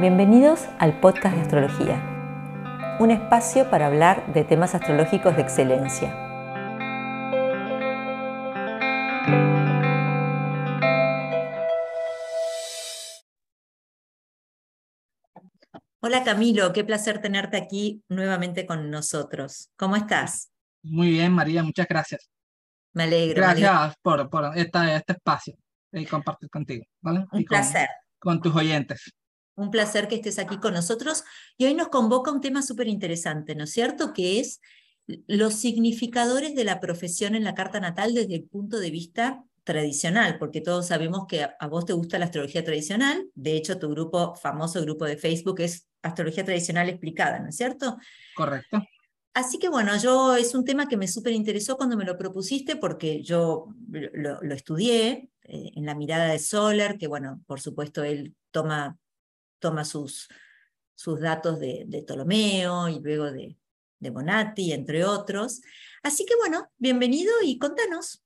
Bienvenidos al podcast de astrología, un espacio para hablar de temas astrológicos de excelencia. Hola Camilo, qué placer tenerte aquí nuevamente con nosotros. ¿Cómo estás? Muy bien, María, muchas gracias. Me alegro. Gracias por, por este espacio y compartir contigo. ¿vale? Un placer. Con tus oyentes. Un placer que estés aquí con nosotros. Y hoy nos convoca un tema súper interesante, ¿no es cierto? Que es los significadores de la profesión en la carta natal desde el punto de vista tradicional, porque todos sabemos que a, vos te gusta la astrología tradicional. De hecho, tu grupo, famoso grupo de Facebook, es Astrología Tradicional Explicada, ¿no es cierto? Correcto. Así que bueno, yo es un tema que me súper interesó cuando me lo propusiste porque yo lo, estudié eh, en la mirada de Soler, que bueno, por supuesto él toma toma sus, sus datos de, Ptolomeo y luego de, de Bonatti, entre otros. Así que bueno, bienvenido y contanos,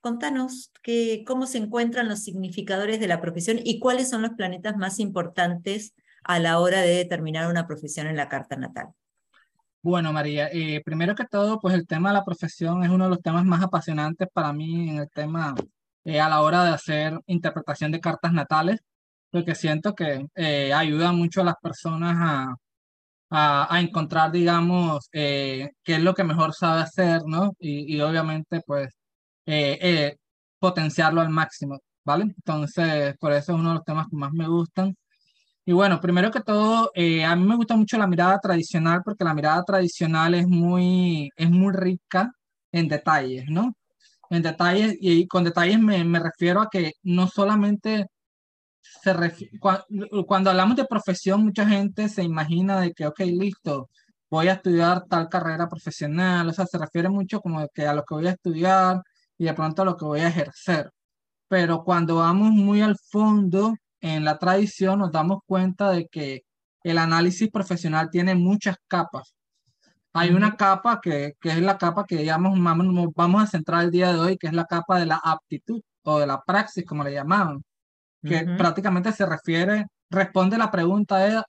contanos que, cómo se encuentran los significadores de la profesión y cuáles son los planetas más importantes a la hora de determinar una profesión en la carta natal. Bueno, María, eh, primero que todo, pues el tema de la profesión es uno de los temas más apasionantes para mí en el tema eh, a la hora de hacer interpretación de cartas natales porque siento que eh, ayuda mucho a las personas a, a, encontrar, digamos, eh, qué es lo que mejor sabe hacer, ¿no? Y, y obviamente, pues, eh, potenciarlo al máximo, ¿vale? Entonces, por eso es uno de los temas que más me gustan. Y bueno, primero que todo, a mí me gusta mucho la mirada tradicional porque la mirada tradicional es muy, es muy rica en detalles, ¿no? En detalles, y con detalles me, me refiero a que no solamente se cuando, hablamos de profesión, mucha gente se imagina de que, ok, listo, voy a estudiar tal carrera profesional, o sea, se refiere mucho como que a lo que voy a estudiar y de pronto a lo que voy a ejercer. Pero cuando vamos muy al fondo en la tradición, nos damos cuenta de que el análisis profesional tiene muchas capas. Hay una capa que, que es la capa que digamos vamos, vamos a centrar el día de hoy, que es la capa de la aptitud o de la praxis, como le llamaban que prácticamente se refiere, responde la pregunta de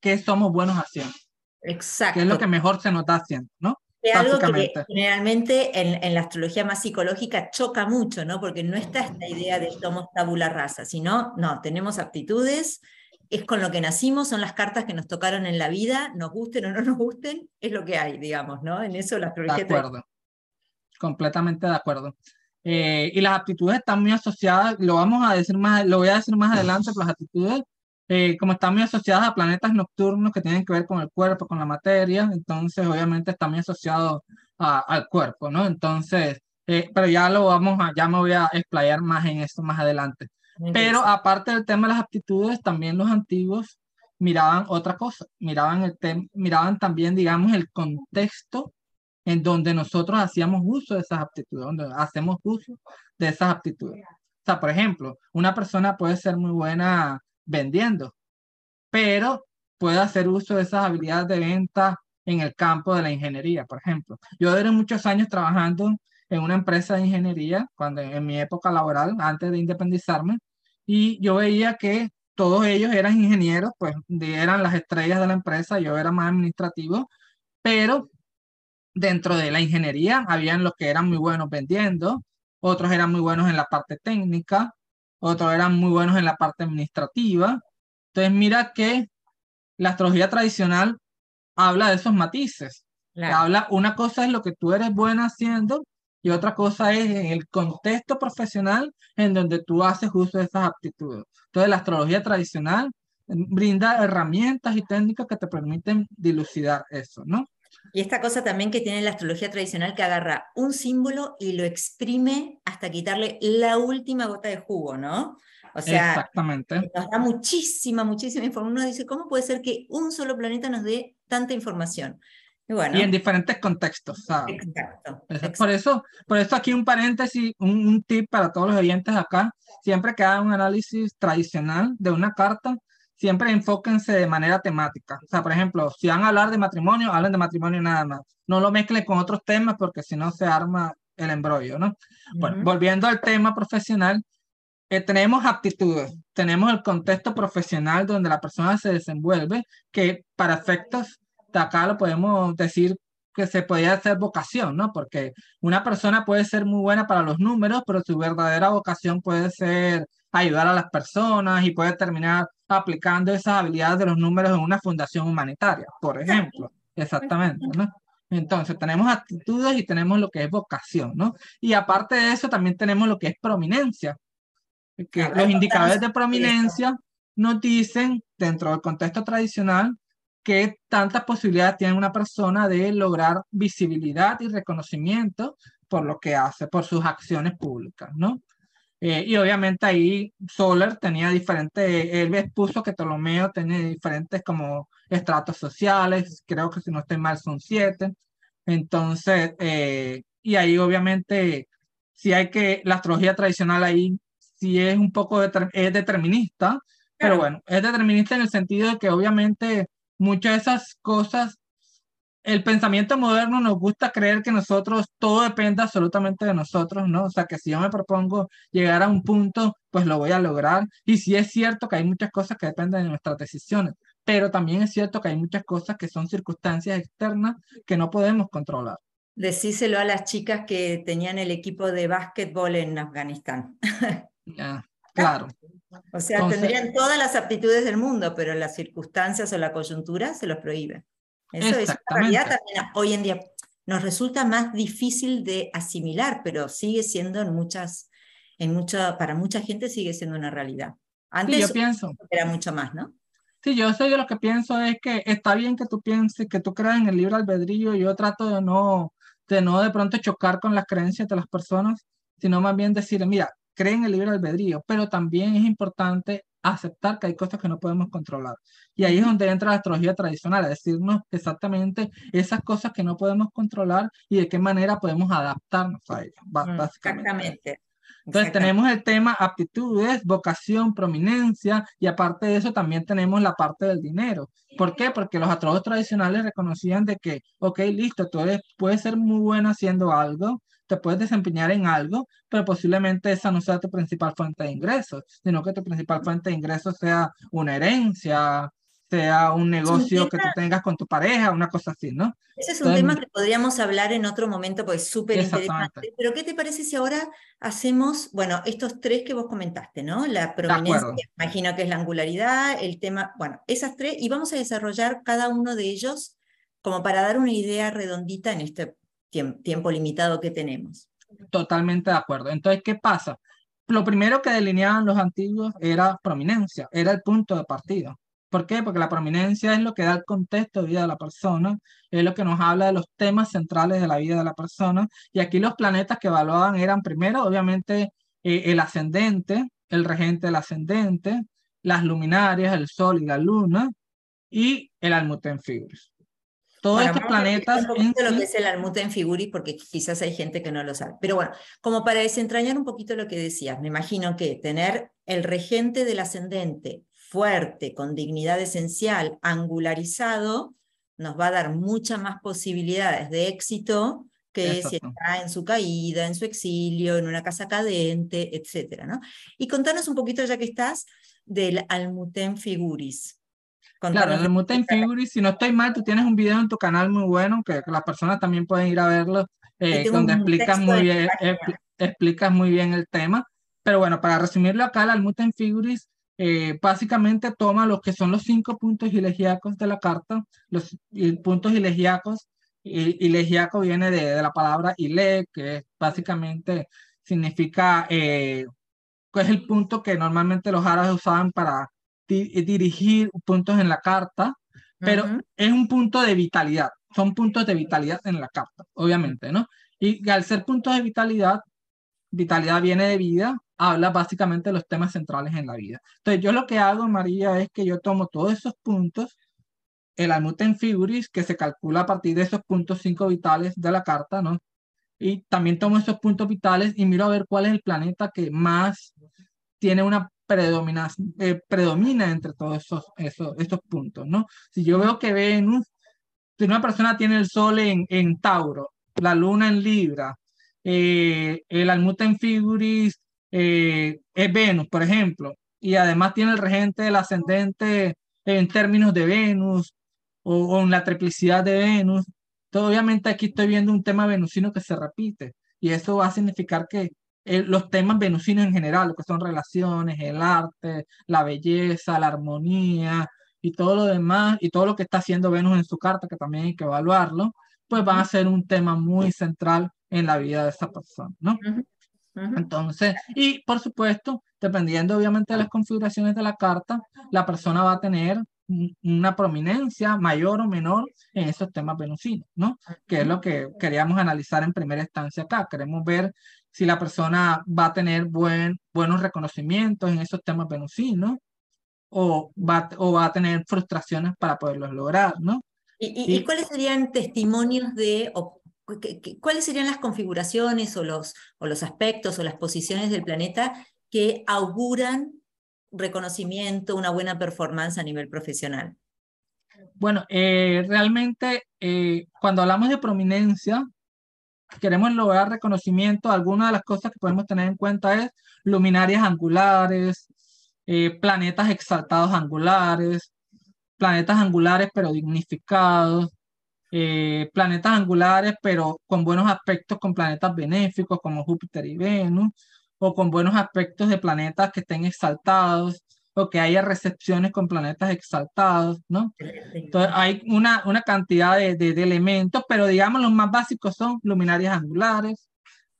qué somos buenos haciendo. Exacto. ¿Qué es lo que mejor se nos está haciendo, no? Es algo que generalmente en, en, la astrología más psicológica choca mucho, ¿no? Porque no está esta idea de somos tabula rasa, sino, no, tenemos aptitudes, es con lo que nacimos, son las cartas que nos tocaron en la vida, nos gusten o no nos gusten, es lo que hay, digamos, ¿no? En eso la astrología... De acuerdo, completamente de acuerdo. Eh, y las aptitudes están muy asociadas, lo vamos a decir más, lo voy a decir más adelante, pero las aptitudes, eh, como están muy asociadas a planetas nocturnos que tienen que ver con el cuerpo, con la materia, entonces obviamente están muy asociados al cuerpo, ¿no? Entonces, eh, pero ya lo vamos a, ya me voy a explayar más en esto más adelante. Pero aparte del tema de las aptitudes, también los antiguos miraban otra cosa, miraban, el miraban también, digamos, el contexto en donde nosotros hacíamos uso de esas aptitudes, donde hacemos uso de esas aptitudes. O sea, por ejemplo, una persona puede ser muy buena vendiendo, pero puede hacer uso de esas habilidades de venta en el campo de la ingeniería, por ejemplo. Yo duré muchos años trabajando en una empresa de ingeniería, cuando en mi época laboral, antes de independizarme, y yo veía que todos ellos eran ingenieros, pues eran las estrellas de la empresa, yo era más administrativo, pero dentro de la ingeniería habían los que eran muy buenos vendiendo, otros eran muy buenos en la parte técnica, otros eran muy buenos en la parte administrativa. Entonces mira que la astrología tradicional habla de esos matices. Habla, una cosa es lo que tú eres buena haciendo y otra cosa es en el contexto profesional en donde tú haces uso de esas aptitudes. Entonces la astrología tradicional brinda herramientas y técnicas que te permiten dilucidar eso, ¿no? Y esta cosa también que tiene la astrología tradicional que agarra un símbolo y lo exprime hasta quitarle la última gota de jugo, ¿no? O sea, Exactamente. nos da muchísima, muchísima información. Uno dice, ¿cómo puede ser que un solo planeta nos dé tanta información? Y, bueno, y en diferentes contextos. Exacto, Por, eso, por eso aquí un paréntesis, un, un tip para todos los oyentes acá. Siempre que hagan un análisis tradicional de una carta, siempre enfóquense de manera temática. O sea, por ejemplo, si van a hablar de matrimonio, hablen de matrimonio nada más. No lo mezclen con otros temas porque si no se arma el embrollo, ¿no? Bueno, volviendo al tema profesional, eh, tenemos aptitudes, tenemos el contexto profesional donde la persona se desenvuelve, que para efectos de acá lo podemos decir que se podría hacer vocación, ¿no? Porque una persona puede ser muy buena para los números, pero su verdadera vocación puede ser ayudar a las personas y puede terminar aplicando esas habilidades de los números en una fundación humanitaria, por ejemplo. Exactamente, ¿no? Entonces, tenemos actitudes y tenemos lo que es vocación, ¿no? Y aparte de eso, también tenemos lo que es prominencia, que los indicadores de prominencia nos dicen, dentro del contexto tradicional, que tantas posibilidades tiene una persona de lograr visibilidad y reconocimiento por lo que hace, por sus acciones públicas, ¿no? Eh, y obviamente ahí Soler tenía diferentes, él expuso que Ptolomeo tenía diferentes como estratos sociales, creo que si no estoy mal son siete. Entonces, eh, y ahí obviamente, si hay que, la astrología tradicional ahí sí es un poco es determinista, pero bueno, es determinista en el sentido de que obviamente muchas de esas cosas, el pensamiento moderno nos gusta creer que nosotros, todo depende absolutamente de nosotros, ¿no? O sea, que si yo me propongo llegar a un punto, pues lo voy a lograr. Y sí es cierto que hay muchas cosas que dependen de nuestras decisiones, pero también es cierto que hay muchas cosas que son circunstancias externas que no podemos controlar. Decíselo a las chicas que tenían el equipo de básquetbol en Afganistán. claro. O sea, tendrían todas las aptitudes del mundo, pero las circunstancias o la coyuntura se los prohíben. Eso es una realidad también hoy en día. Nos resulta más difícil de asimilar, pero sigue siendo en muchas, en mucha, para mucha gente sigue siendo una realidad. Antes yo pienso. era mucho más, ¿no? Sí, yo soy de lo que pienso es que está bien que tú pienses, que tú creas en el libre albedrío. Yo trato de no, de no de pronto chocar con las creencias de las personas, sino más bien decir, mira, creen en el libre albedrío, pero también es importante aceptar que hay cosas que no podemos controlar. Y ahí es donde entra la astrología tradicional, a decirnos exactamente esas cosas que no podemos controlar y de qué manera podemos adaptarnos a ellas. Exactamente. Entonces tenemos el tema aptitudes, vocación, prominencia y aparte de eso también tenemos la parte del dinero. ¿Por qué? Porque los astrólogos tradicionales reconocían de que, ok, listo, tú puedes ser muy bueno haciendo algo, te puedes desempeñar en algo, pero posiblemente esa no sea tu principal fuente de ingresos, sino que tu principal fuente de ingresos sea una herencia, sea un negocio que tú tengas con tu pareja, una cosa así, ¿no? Ese es un tema que podríamos hablar en otro momento porque es súper interesante. Pero ¿qué te parece si ahora hacemos, bueno, estos tres que vos comentaste, ¿no? La prominencia, imagino que es la angularidad, el tema, bueno, esas tres, y vamos a desarrollar cada uno de ellos como para dar una idea redondita en este tiempo, limitado que tenemos. Totalmente de acuerdo. Entonces, ¿qué pasa? Lo primero que delineaban los antiguos era prominencia, era el punto de partida. ¿Por qué? Porque la prominencia es lo que da el contexto de vida de la persona, es lo que nos habla de los temas centrales de la vida de la persona. Y aquí los planetas que evaluaban eran primero, obviamente, eh, el ascendente, el regente del ascendente, las luminarias, el sol y la luna, y el almuten. Todos estos planetas. Un lo que es el Almuten Figuri, porque quizás hay gente que no lo sabe. Pero bueno, como para desentrañar un poquito lo que decías, me imagino que tener el regente del ascendente fuerte, con dignidad esencial, angularizado, nos va a dar muchas más posibilidades de éxito que si está en su caída, en su exilio, en una casa cadente, etc. ¿no? Y contanos un poquito, ya que estás, del Almuten Figuris. Claro, el Mutant Figuris, si no estoy mal, tú tienes un video en tu canal muy bueno que, las personas también pueden ir a verlo, eh, donde explicas muy, bien, explicas muy bien el tema. Pero bueno, para resumirlo acá, el Mutant Figuris eh, básicamente toma los que son los cinco puntos ilegiacos de la carta, los puntos ilegiacos. Ilegiaco viene de, la palabra ile, que básicamente significa, eh, es el punto que normalmente los árabes usaban para dirigir puntos en la carta, pero es un punto de vitalidad, son puntos de vitalidad en la carta, obviamente, ¿no? Y al ser puntos de vitalidad, vitalidad viene de vida, habla básicamente de los temas centrales en la vida. Entonces, yo lo que hago, María, es que yo tomo todos esos puntos, el Almuten Figuris, que se calcula a partir de esos puntos cinco vitales de la carta, ¿no? Y también tomo esos puntos vitales y miro a ver cuál es el planeta que más tiene una predomina, eh, predomina entre todos esos, esos, estos puntos, ¿no? Si yo veo que Venus, si una persona tiene el Sol en, en Tauro, la Luna en Libra, eh, el Almuten Figuris eh, es Venus, por ejemplo, y además tiene el regente del ascendente en términos de Venus o, en la triplicidad de Venus, todo, obviamente aquí estoy viendo un tema venusino que se repite y eso va a significar que eh, los temas venusinos en general, lo que son relaciones, el arte, la belleza, la armonía y todo lo demás, y todo lo que está haciendo Venus en su carta, que también hay que evaluarlo, pues van a ser un tema muy central en la vida de esa persona, ¿no? Entonces, y por supuesto, dependiendo obviamente de las configuraciones de la carta, la persona va a tener una prominencia mayor o menor en esos temas venusinos, ¿no? Que es lo que queríamos analizar en primera instancia acá. Queremos ver si la persona va a tener buen, buenos reconocimientos en esos temas venusinos o va, o va a tener frustraciones para poderlos lograr, ¿no? ¿Y, y, cuáles serían testimonios de, o, cuáles serían las configuraciones o los, o los aspectos o las posiciones del planeta que auguran reconocimiento, una buena performance a nivel profesional? Bueno, eh, realmente eh, cuando hablamos de prominencia, queremos lograr reconocimiento, algunas de las cosas que podemos tener en cuenta es luminarias angulares, eh, planetas exaltados angulares, planetas angulares pero dignificados, planetas angulares pero con buenos aspectos con planetas benéficos como Júpiter y Venus, o con buenos aspectos de planetas que estén exaltados o que haya recepciones con planetas exaltados, ¿no? Entonces hay una, una cantidad de, de, elementos, pero digamos los más básicos son luminarias angulares,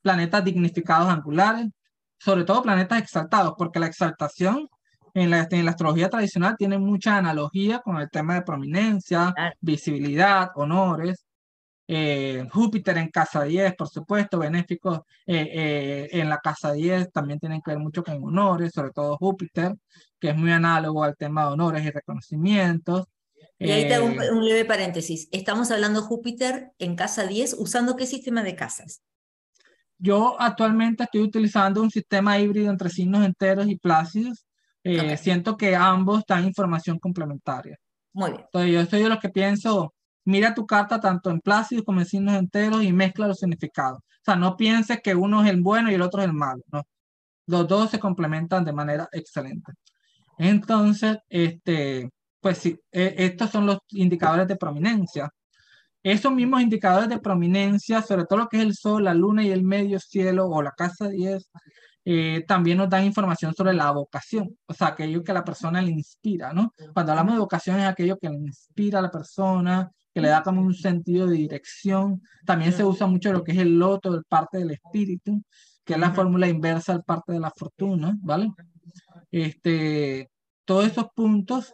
planetas dignificados angulares, sobre todo planetas exaltados, porque la exaltación en la, en la astrología tradicional tiene mucha analogía con el tema de prominencia, visibilidad, honores. Eh, Júpiter en casa 10, por supuesto, benéficos eh, eh, en la casa 10 también tienen que ver mucho con honores, sobre todo Júpiter, que es muy análogo al tema de honores y reconocimientos. Y ahí te hago un, leve paréntesis. Estamos hablando Júpiter en casa 10, ¿usando qué sistema de casas? Yo actualmente estoy utilizando un sistema híbrido entre signos enteros y plácidos. Siento que ambos dan información complementaria. Muy bien. Entonces yo soy de los que pienso, mira tu carta tanto en plácidos como en signos enteros y mezcla los significados. O sea, no pienses que uno es el bueno y el otro es el malo, no. Los dos se complementan de manera excelente. Entonces, este, pues sí, e, estos son los indicadores de prominencia. Esos mismos indicadores de prominencia, sobre todo lo que es el sol, la luna y el medio cielo o la casa 10, eh, también nos dan información sobre la vocación, o sea, aquello que la persona le inspira, ¿no? Cuando hablamos de vocación es aquello que le inspira a la persona, que le da como un sentido de dirección. También se usa mucho lo que es el loto, el parte del espíritu, que es la fórmula inversa al parte de la fortuna, ¿vale? Este, todos esos puntos,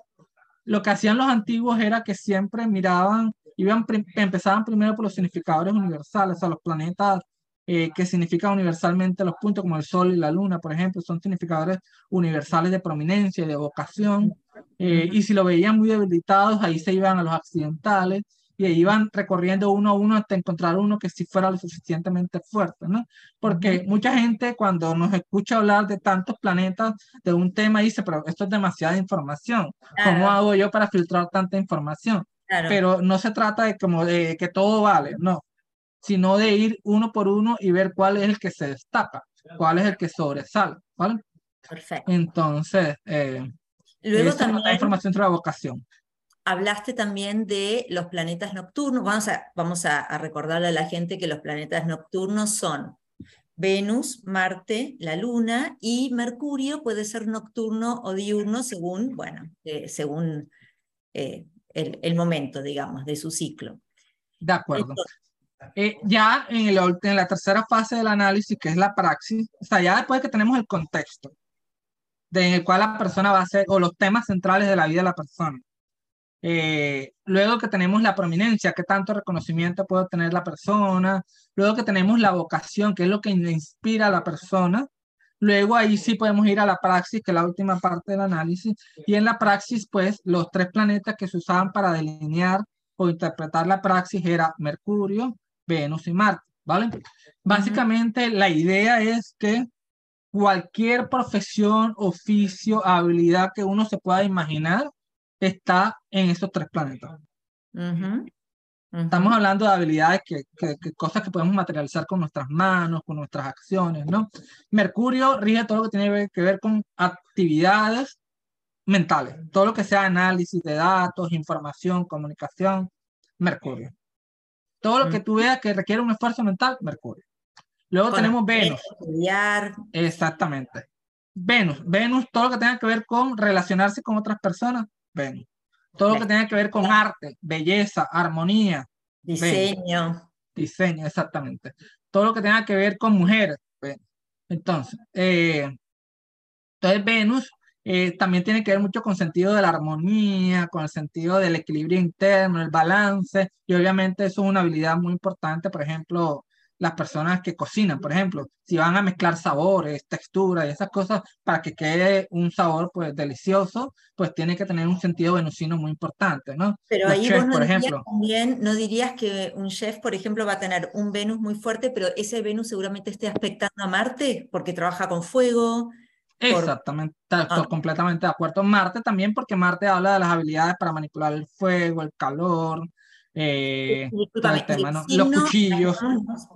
lo que hacían los antiguos era que siempre miraban, iban, empezaban primero por los significadores universales, o sea, los planetas eh, que significan universalmente los puntos, como el Sol y la Luna, por ejemplo, son significadores universales de prominencia y de vocación. Eh, y si lo veían muy debilitados, ahí se iban a los accidentales y iban recorriendo uno a uno hasta encontrar uno que sí fuera lo suficientemente fuerte, ¿no? Porque mucha gente cuando nos escucha hablar de tantos planetas de un tema dice, pero esto es demasiada información, ¿cómo hago yo para filtrar tanta información? Pero no se trata de como de que todo vale, no, sino de ir uno por uno y ver cuál es el que se destaca, cuál es el que sobresale, ¿vale? Perfecto. Entonces, eh, Luego también la información sobre la vocación. Hablaste también de los planetas nocturnos. Vamos a, vamos a, recordarle a la gente que los planetas nocturnos son Venus, Marte, la Luna y Mercurio puede ser nocturno o diurno según, bueno, eh, según eh, el, el, momento, digamos, de su ciclo. De acuerdo. Eh, ya en, el, en la tercera fase del análisis, que es la praxis, o sea, ya después que tenemos el contexto, de, en el cual la persona va a ser, o los temas centrales de la vida de la persona. Eh, luego que tenemos la prominencia, qué tanto reconocimiento puede tener la persona. Luego que tenemos la vocación, que es lo que inspira a la persona. Luego ahí sí podemos ir a la praxis, que es la última parte del análisis. Y en la praxis, pues, los tres planetas que se usaban para delinear o interpretar la praxis era Mercurio, Venus y Marte, ¿vale? Básicamente la idea es que cualquier profesión, oficio, habilidad que uno se pueda imaginar está en esos tres planetas. Estamos hablando de habilidades, que, que, cosas que podemos materializar con nuestras manos, con nuestras acciones, ¿no? Mercurio rige todo lo que tiene que ver con actividades mentales, todo lo que sea análisis de datos, información, comunicación, Mercurio. Todo lo que tú veas que requiere un esfuerzo mental, Mercurio. Luego tenemos Venus. Estudiar. Exactamente. Venus. Venus, todo lo que tenga que ver con relacionarse con otras personas, Venus. Todo lo que tenga que ver con arte, belleza, armonía. Diseño. Diseño, exactamente. Todo lo que tenga que ver con mujeres. Entonces, eh, entonces Venus eh, también tiene que ver mucho con sentido de la armonía, con el sentido del equilibrio interno, el balance, y obviamente eso es una habilidad muy importante, por ejemplo, las personas que cocinan, por ejemplo, si van a mezclar sabores, texturas y esas cosas para que quede un sabor pues delicioso, pues tiene que tener un sentido venusino muy importante, ¿no? Pero ahí vos no por ejemplo, también no dirías que un chef, por ejemplo, va a tener un Venus muy fuerte, pero ese Venus seguramente esté aspectando a Marte porque trabaja con fuego. Exactamente, estoy ah. completamente de acuerdo. Marte también, porque Marte habla de las habilidades para manipular el fuego, el calor, eh, los cuchillos.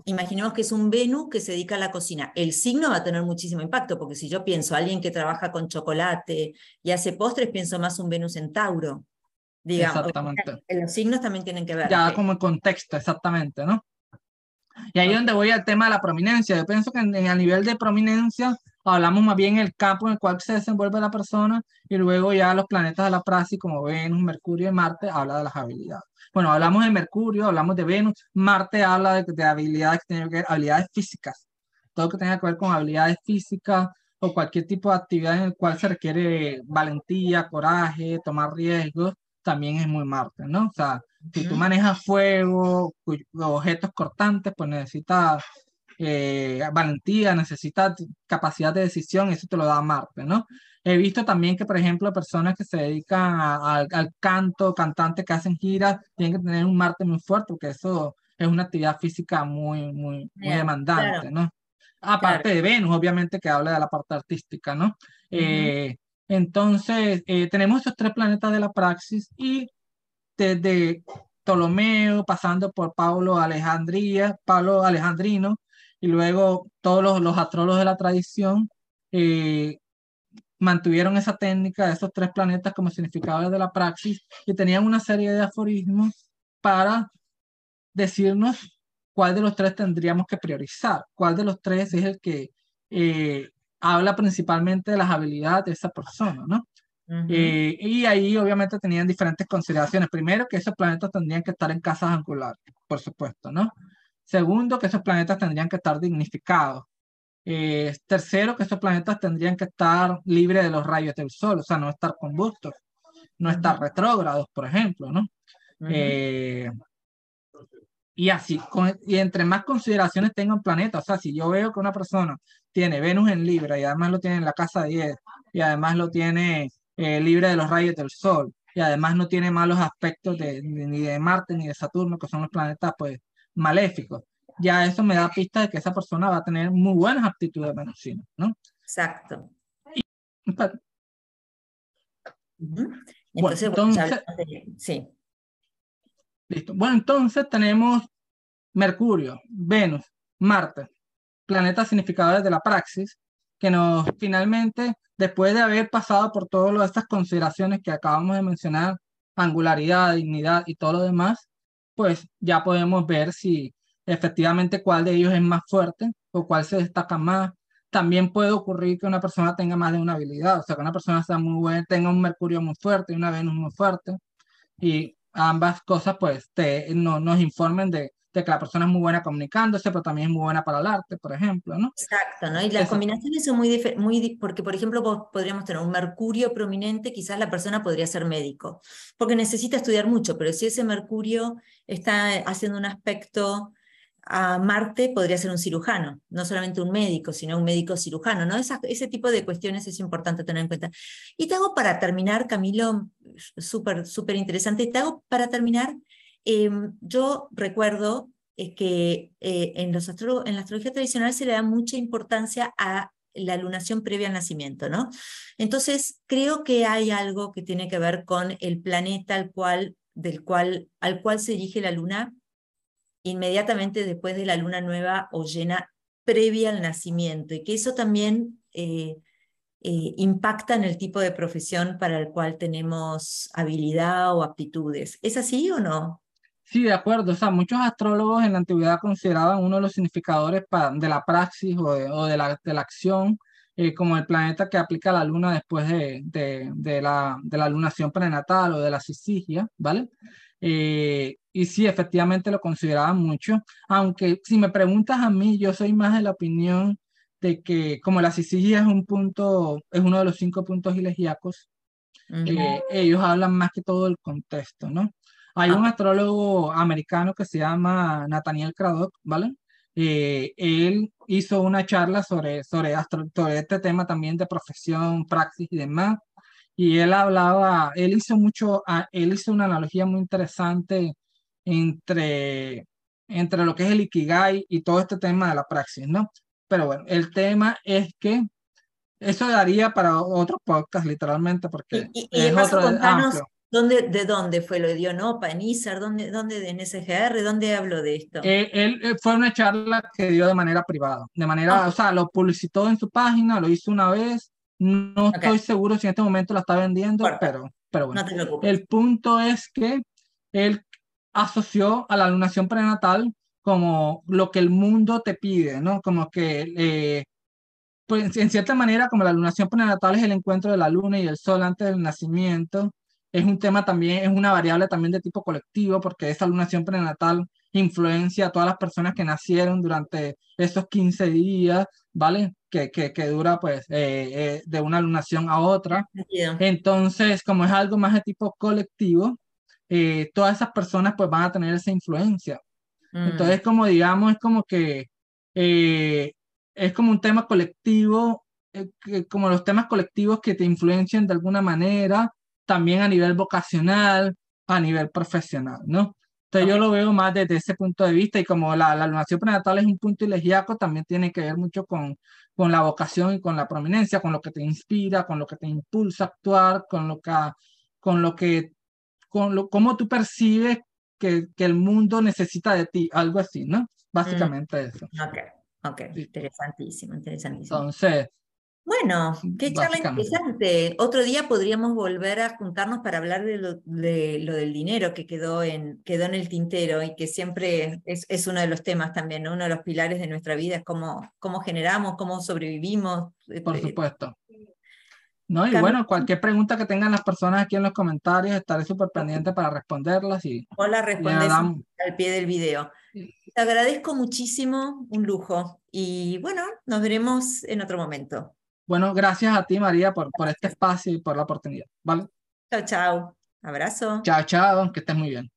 Imaginemos, que es un Venus que se dedica a la cocina. El signo va a tener muchísimo impacto, porque si yo pienso a alguien que trabaja con chocolate y hace postres, pienso más un Venus en Tauro. Digamos. Exactamente. Los signos también tienen que ver. Ya como el contexto, exactamente, ¿no? Y ahí es donde voy al tema de la prominencia. Yo pienso que a nivel de prominencia hablamos más bien el campo en el cual se desenvuelve la persona y luego ya los planetas de la praxis como Venus, Mercurio y Marte habla de las habilidades. Bueno, hablamos de Mercurio, hablamos de Venus, Marte habla de, habilidades que tienen que ver, habilidades físicas, todo lo que tenga que ver con habilidades físicas o cualquier tipo de actividad en el cual se requiere valentía, coraje, tomar riesgos, también es muy Marte, ¿no? O sea, si tú manejas fuego, objetos cortantes, pues necesitas eh, valentía, necesitas capacidad de decisión, eso te lo da Marte, ¿no? He visto también que, por ejemplo, personas que se dedican al canto, cantantes que hacen giras, tienen que tener un Marte muy fuerte, porque eso es una actividad física muy, muy, muy demandante, ¿no? Aparte de Venus, obviamente, que habla de la parte artística, ¿no? Eh, entonces, eh, tenemos esos tres planetas de la praxis y desde Ptolomeo, pasando por Pablo Alejandría, Pablo Alejandrino, y luego todos los, los astrólogos de la tradición, eh, mantuvieron esa técnica de esos tres planetas como significadores de la praxis y tenían una serie de aforismos para decirnos cuál de los tres tendríamos que priorizar, cuál de los tres es el que eh, habla principalmente de las habilidades de esa persona, ¿no? Eh, y ahí obviamente tenían diferentes consideraciones. Primero, que esos planetas tendrían que estar en casas angulares, por supuesto, ¿no? Segundo, que esos planetas tendrían que estar dignificados. Eh, tercero, que esos planetas tendrían que estar libres de los rayos del Sol, o sea, no estar combustos, no estar retrógrados, por ejemplo, ¿no? Eh, y así, y entre más consideraciones tenga un planeta, o sea, si yo veo que una persona tiene Venus en Libra y además lo tiene en la casa 10 y además lo tiene eh, libre de los rayos del Sol y además no tiene malos aspectos de, ni de Marte ni de Saturno, que son los planetas pues maléficos ya eso me da pista de que esa persona va a tener muy buenas aptitudes menucinas, ¿no? Exacto. Entonces, bueno, sí. Listo. Bueno, entonces tenemos Mercurio, Venus, Marte, planetas significadores de la praxis, que nos finalmente, después de haber pasado por todas estas consideraciones que acabamos de mencionar, angularidad, dignidad y todo lo demás, pues ya podemos ver si efectivamente cuál de ellos es más fuerte o cuál se destaca más. También puede ocurrir que una persona tenga más de una habilidad, o sea, que una persona sea muy buena, tenga un Mercurio muy fuerte y una Venus muy fuerte, y ambas cosas pues te, no, nos informen de, de que la persona es muy buena comunicándose, pero también es muy buena para el arte, por ejemplo, ¿no? Exacto, ¿no? Y las combinaciones son muy, muy, porque por ejemplo podríamos tener un mercurio prominente, quizás la persona podría ser médico, porque necesita estudiar mucho, pero si ese mercurio está haciendo un aspecto a Marte podría ser un cirujano, no solamente un médico, sino un médico cirujano, ¿no? ese tipo de cuestiones es importante tener en cuenta. Y te hago para terminar, Camilo, súper, súper interesante, te hago para terminar, em, yo recuerdo eh, que eh, en, la astrología tradicional se le da mucha importancia a la lunación previa al nacimiento, ¿no? Entonces, creo que hay algo que tiene que ver con el planeta al cual del cual, al cual se dirige la luna inmediatamente después de la luna nueva o llena previa al nacimiento y que eso también eh, impacta en el tipo de profesión para el cual tenemos habilidad o aptitudes. ¿Es así o no? Sí, de acuerdo. O sea, muchos astrólogos en la antigüedad consideraban uno de los significadores de la praxis o de, la, de la, acción eh, como el planeta que aplica la luna después de, de, la, de la lunación prenatal o de la cisigia, ¿vale? Eh, y sí, efectivamente lo consideraban mucho, aunque si me preguntas a mí, yo soy más de la opinión de que como la cisigia es un punto, es uno de los cinco puntos ilegiacos, eh, ellos hablan más que todo del contexto, ¿no? Hay un ah. astrólogo americano que se llama Nathaniel Craddock, ¿vale? Eh, él hizo una charla sobre, sobre, sobre este tema también de profesión, praxis y demás, y él hablaba, él hizo mucho, él hizo una analogía muy interesante entre, entre lo que es el Ikigai y todo este tema de la praxis, ¿no? Pero bueno, el tema es que eso daría para otro podcast, literalmente, porque es otro amplio. ¿Dónde, ¿De dónde fue? ¿Lo dio Nopa, en ISAR? ¿Dónde, dónde en SGR? ¿Dónde habló de esto? Eh, él eh, fue una charla que dio de manera privada, de manera, o sea, lo publicitó en su página, lo hizo una vez, no estoy seguro si en este momento la está vendiendo, pero, pero bueno. el punto es que él asoció a la lunación prenatal como lo que el mundo te pide, ¿no? Como que, eh, pues en cierta manera, como la lunación prenatal es el encuentro de la luna y el sol antes del nacimiento, es un tema también, es una variable también de tipo colectivo, porque esa lunación prenatal influencia a todas las personas que nacieron durante esos 15 días, ¿vale? Que, que, que dura pues eh, eh, de una lunación a otra. Entonces, como es algo más de tipo colectivo, eh, todas esas personas pues van a tener esa influencia. Entonces, mm. como digamos, es como que es como un tema colectivo, como los temas colectivos que te influencian de alguna manera, también a nivel vocacional, a nivel profesional, ¿no? Entonces yo lo veo más desde ese punto de vista y como la, la lunación prenatal es un punto ilegiaco, también tiene que ver mucho con, con la vocación y con la prominencia, con lo que te inspira, con lo que te impulsa a actuar, con lo que, con lo que, con lo, cómo tú percibes que, que el mundo necesita de ti, algo así, ¿no? Básicamente eso. Ok, ok, interesantísimo, interesantísimo. Entonces, bueno, qué charla interesante. Otro día podríamos volver a juntarnos para hablar de lo, del dinero que quedó en, quedó en el tintero y que siempre es, es uno de los temas también, uno de los pilares de nuestra vida, es cómo, cómo generamos, cómo sobrevivimos. Por este, supuesto. No, y bueno, cualquier pregunta que tengan las personas aquí en los comentarios, estaré súper pendiente para responderlas. Y, o las respondes al pie del video. Te agradezco muchísimo, un lujo. Y bueno, nos veremos en otro momento. Bueno, gracias a ti, María, por, por este espacio y por la oportunidad. ¿Vale? Chao, chao. Abrazo. Chao, chao. Que estés muy bien.